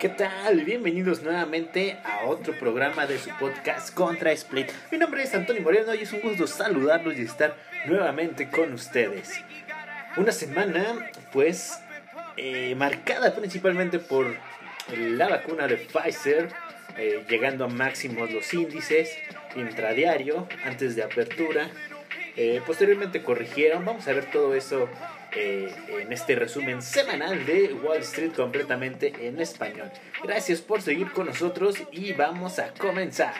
¿Qué tal? Bienvenidos nuevamente a otro programa de su podcast Contra Split. Mi nombre es Antonio Moreno y es un gusto saludarlos y estar nuevamente con ustedes. Una semana, pues, eh, marcada principalmente por la vacuna de Pfizer, eh, llegando a máximos los índices intradiario antes de apertura. Eh, posteriormente corrigieron. Vamos a ver todo eso eh, en este resumen semanal de Wall Street completamente en español. Gracias por seguir con nosotros y vamos a comenzar.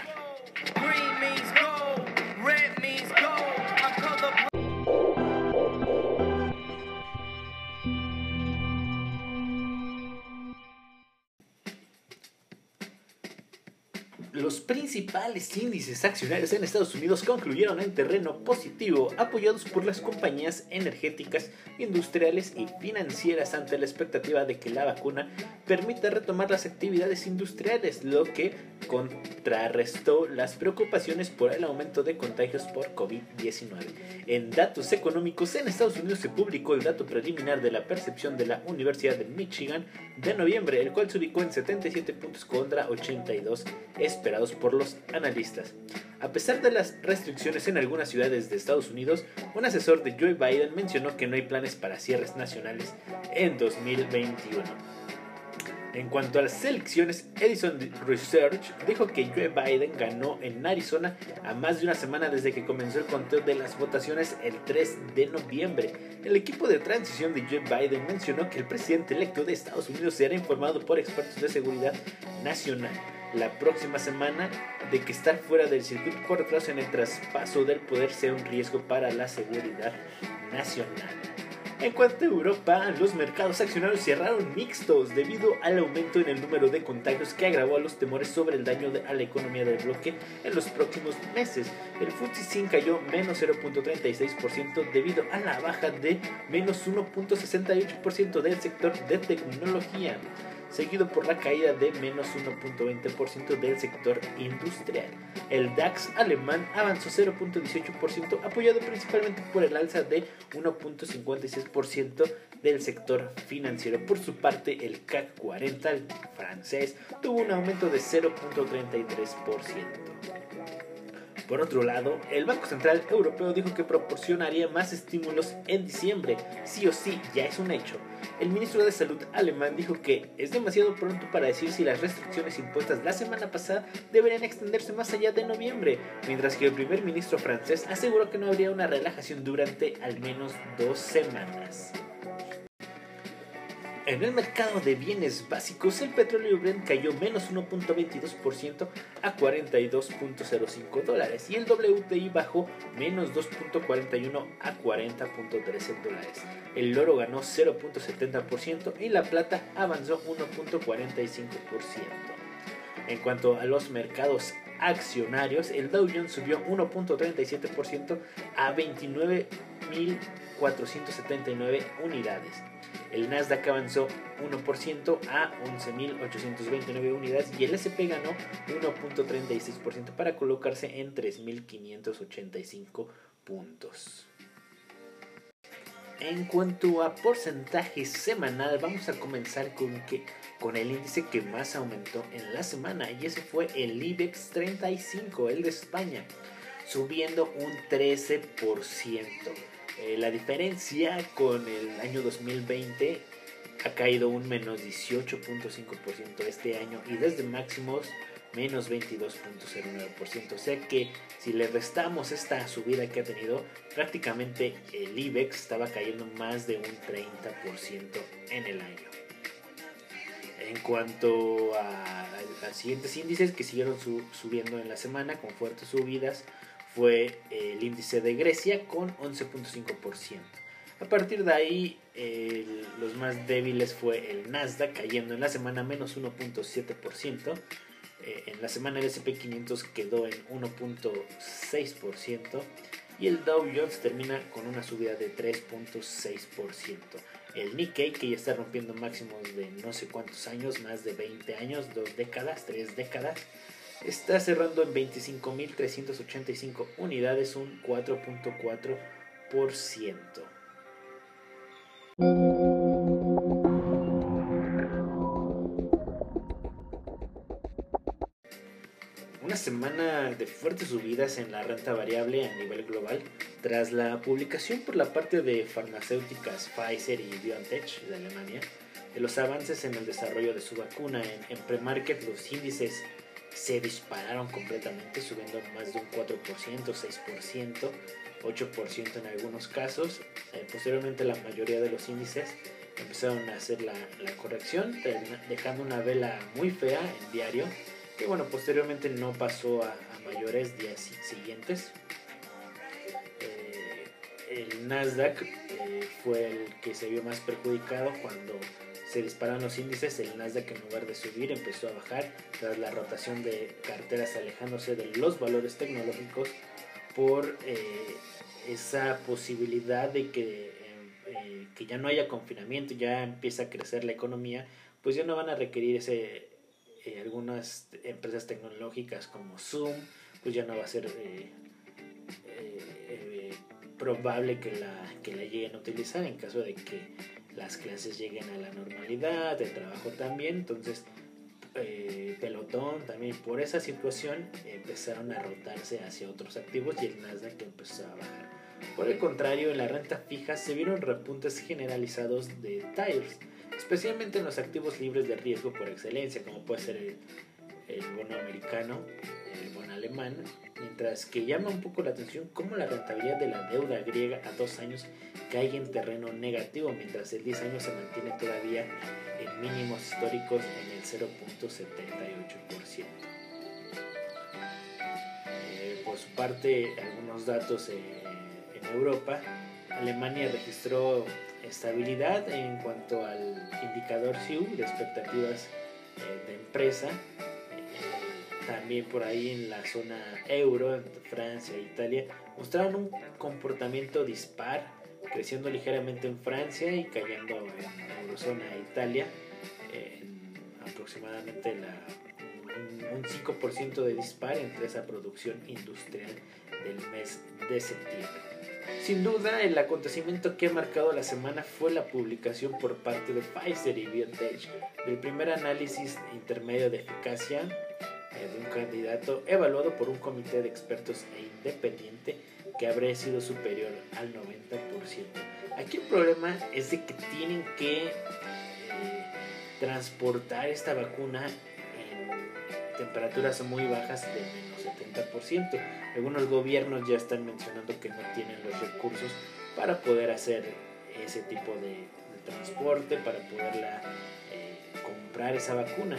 Los principales índices accionarios en Estados Unidos concluyeron en terreno positivo, apoyados por las compañías energéticas, industriales y financieras ante la expectativa de que la vacuna permita retomar las actividades industriales, lo que contrarrestó las preocupaciones por el aumento de contagios por COVID-19. En datos económicos, en Estados Unidos se publicó el dato preliminar de la percepción de la Universidad de Michigan de noviembre, el cual se ubicó en 77 puntos contra 82 esperados por los analistas. A pesar de las restricciones en algunas ciudades de Estados Unidos, un asesor de Joe Biden mencionó que no hay planes para cierres nacionales en 2021. En cuanto a las elecciones, Edison Research dijo que Joe Biden ganó en Arizona a más de una semana desde que comenzó el conteo de las votaciones el 3 de noviembre. El equipo de transición de Joe Biden mencionó que el presidente electo de Estados Unidos será informado por expertos de seguridad nacional la próxima semana de que estar fuera del circuito por retraso en el traspaso del poder sea un riesgo para la seguridad nacional. En cuanto a Europa, los mercados accionarios cerraron mixtos debido al aumento en el número de contagios que agravó los temores sobre el daño a la economía del bloque en los próximos meses. El FTSE cayó menos 0.36% debido a la baja de menos 1.68% del sector de tecnología seguido por la caída de menos 1.20% del sector industrial. El DAX alemán avanzó 0.18%, apoyado principalmente por el alza de 1.56% del sector financiero. Por su parte, el CAC 40, el francés, tuvo un aumento de 0.33%. Por otro lado, el Banco Central Europeo dijo que proporcionaría más estímulos en diciembre. Sí o sí, ya es un hecho. El ministro de Salud alemán dijo que es demasiado pronto para decir si las restricciones impuestas la semana pasada deberían extenderse más allá de noviembre, mientras que el primer ministro francés aseguró que no habría una relajación durante al menos dos semanas. En el mercado de bienes básicos, el petróleo Brent cayó menos 1.22% a 42.05 dólares y el WTI bajó menos 2.41 a 40.13 dólares. El oro ganó 0.70% y la plata avanzó 1.45%. En cuanto a los mercados accionarios, el Dow Jones subió 1.37% a 29.479 unidades. El Nasdaq avanzó 1% a 11.829 unidades y el SP ganó 1.36% para colocarse en 3.585 puntos. En cuanto a porcentaje semanal, vamos a comenzar con, que, con el índice que más aumentó en la semana y ese fue el IBEX 35, el de España, subiendo un 13%. Eh, la diferencia con el año 2020 ha caído un menos 18.5% este año y desde máximos menos 22.09%. O sea que si le restamos esta subida que ha tenido, prácticamente el IBEX estaba cayendo más de un 30% en el año. En cuanto a, los siguientes índices que siguieron subiendo en la semana con fuertes subidas, fue el índice de Grecia con 11.5%. A partir de ahí, los más débiles fue el Nasdaq cayendo en la semana menos 1.7%. Eh, en la semana el SP500 quedó en 1.6% y el Dow Jones termina con una subida de 3.6%. El Nikkei, que ya está rompiendo máximos de no sé cuántos años, más de 20 años, dos décadas, tres décadas, está cerrando en 25.385 unidades, un 4.4%. Una semana de fuertes subidas en la renta variable a nivel global tras la publicación por la parte de farmacéuticas Pfizer y BioNTech de Alemania de los avances en el desarrollo de su vacuna en, en premarket los índices se dispararon completamente, subiendo más de un 4%, 6%, 8% en algunos casos. Eh, posteriormente la mayoría de los índices empezaron a hacer la, la corrección, dejando una vela muy fea en diario, que bueno, posteriormente no pasó a, a mayores días siguientes. Eh, el Nasdaq eh, fue el que se vio más perjudicado cuando se disparan los índices, el Nasdaq en lugar de subir empezó a bajar tras la rotación de carteras alejándose de los valores tecnológicos por eh, esa posibilidad de que, eh, que ya no haya confinamiento, ya empieza a crecer la economía, pues ya no van a requerir ese, eh, algunas empresas tecnológicas como Zoom, pues ya no va a ser probable que que la lleguen a utilizar en caso de que las clases lleguen a la normalidad, el trabajo también, entonces eh, pelotón también por esa situación empezaron a rotarse hacia otros activos y el Nasdaq empezó a bajar. Por el contrario, en la renta fija se vieron repuntes generalizados de TIRES, especialmente en los activos libres de riesgo por excelencia, como puede ser el, el bono americano, alemán, mientras que llama un poco la atención cómo la rentabilidad de la deuda griega a dos años cae en terreno negativo, mientras el 10 años se mantiene todavía en mínimos históricos en el 0.78%. Eh, por su parte, algunos datos eh, en Europa, Alemania registró estabilidad en cuanto al indicador SIU de expectativas eh, de empresa también por ahí en la zona euro, Francia e Italia, mostraron un comportamiento dispar, creciendo ligeramente en Francia y cayendo en la eurozona e Italia, en aproximadamente la, un, 5% de dispar entre esa producción industrial del mes de septiembre. Sin duda, el acontecimiento que ha marcado la semana fue la publicación por parte de Pfizer y BioNTech del primer análisis intermedio de eficacia de un candidato evaluado por un comité de expertos e independiente que habría sido superior al 90%. Aquí el problema es de que tienen que eh, transportar esta vacuna en temperaturas muy bajas de menos 70%. Algunos gobiernos ya están mencionando que no tienen los recursos para poder hacer ese tipo de, transporte, para poderla eh, comprar esa vacuna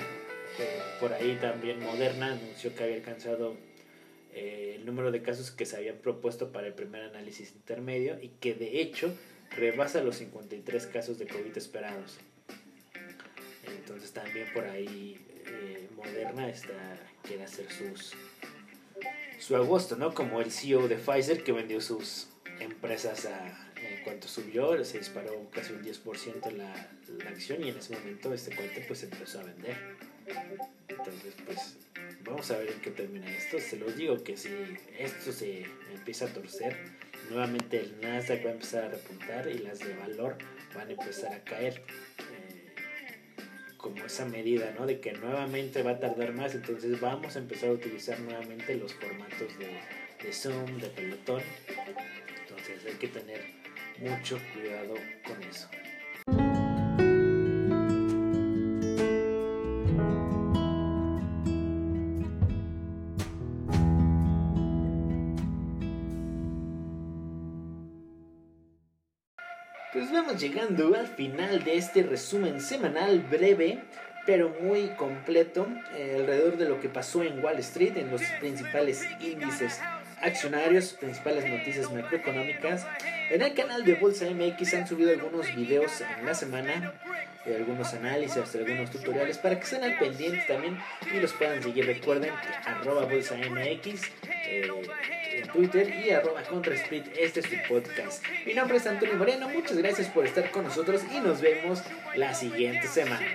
por ahí también Moderna anunció que había alcanzado eh, el número de casos que se habían propuesto para el primer análisis intermedio y que de hecho rebasa los 53 casos de COVID esperados. Entonces también por ahí eh, Moderna está, quiere hacer sus su agosto, ¿no? Como el CEO de Pfizer que vendió sus empresas a, en cuanto subió, se disparó casi un 10% la, la acción y en ese momento este cuate pues empezó a vender. Entonces, pues vamos a ver en qué termina esto. Se los digo que si esto se empieza a torcer, nuevamente el Nasdaq va a empezar a repuntar y las de valor van a empezar a caer. Eh, como esa medida, ¿no? De que nuevamente va a tardar más, entonces vamos a empezar a utilizar nuevamente los formatos de, de Zoom, de pelotón. Entonces hay que tener mucho cuidado con eso. Llegando al final de este resumen semanal breve pero muy completo eh, alrededor de lo que pasó en Wall Street, en los principales índices accionarios, principales noticias macroeconómicas. En el canal de Bolsa MX han subido algunos videos en la semana, de algunos análisis, de algunos tutoriales para que estén al pendiente también y los puedan seguir. Recuerden que arroba Bolsa MX. Eh, en Twitter y arroba ContraSplit. Este es su podcast. Mi nombre es Antonio Moreno. Muchas gracias por estar con nosotros y nos vemos la siguiente semana.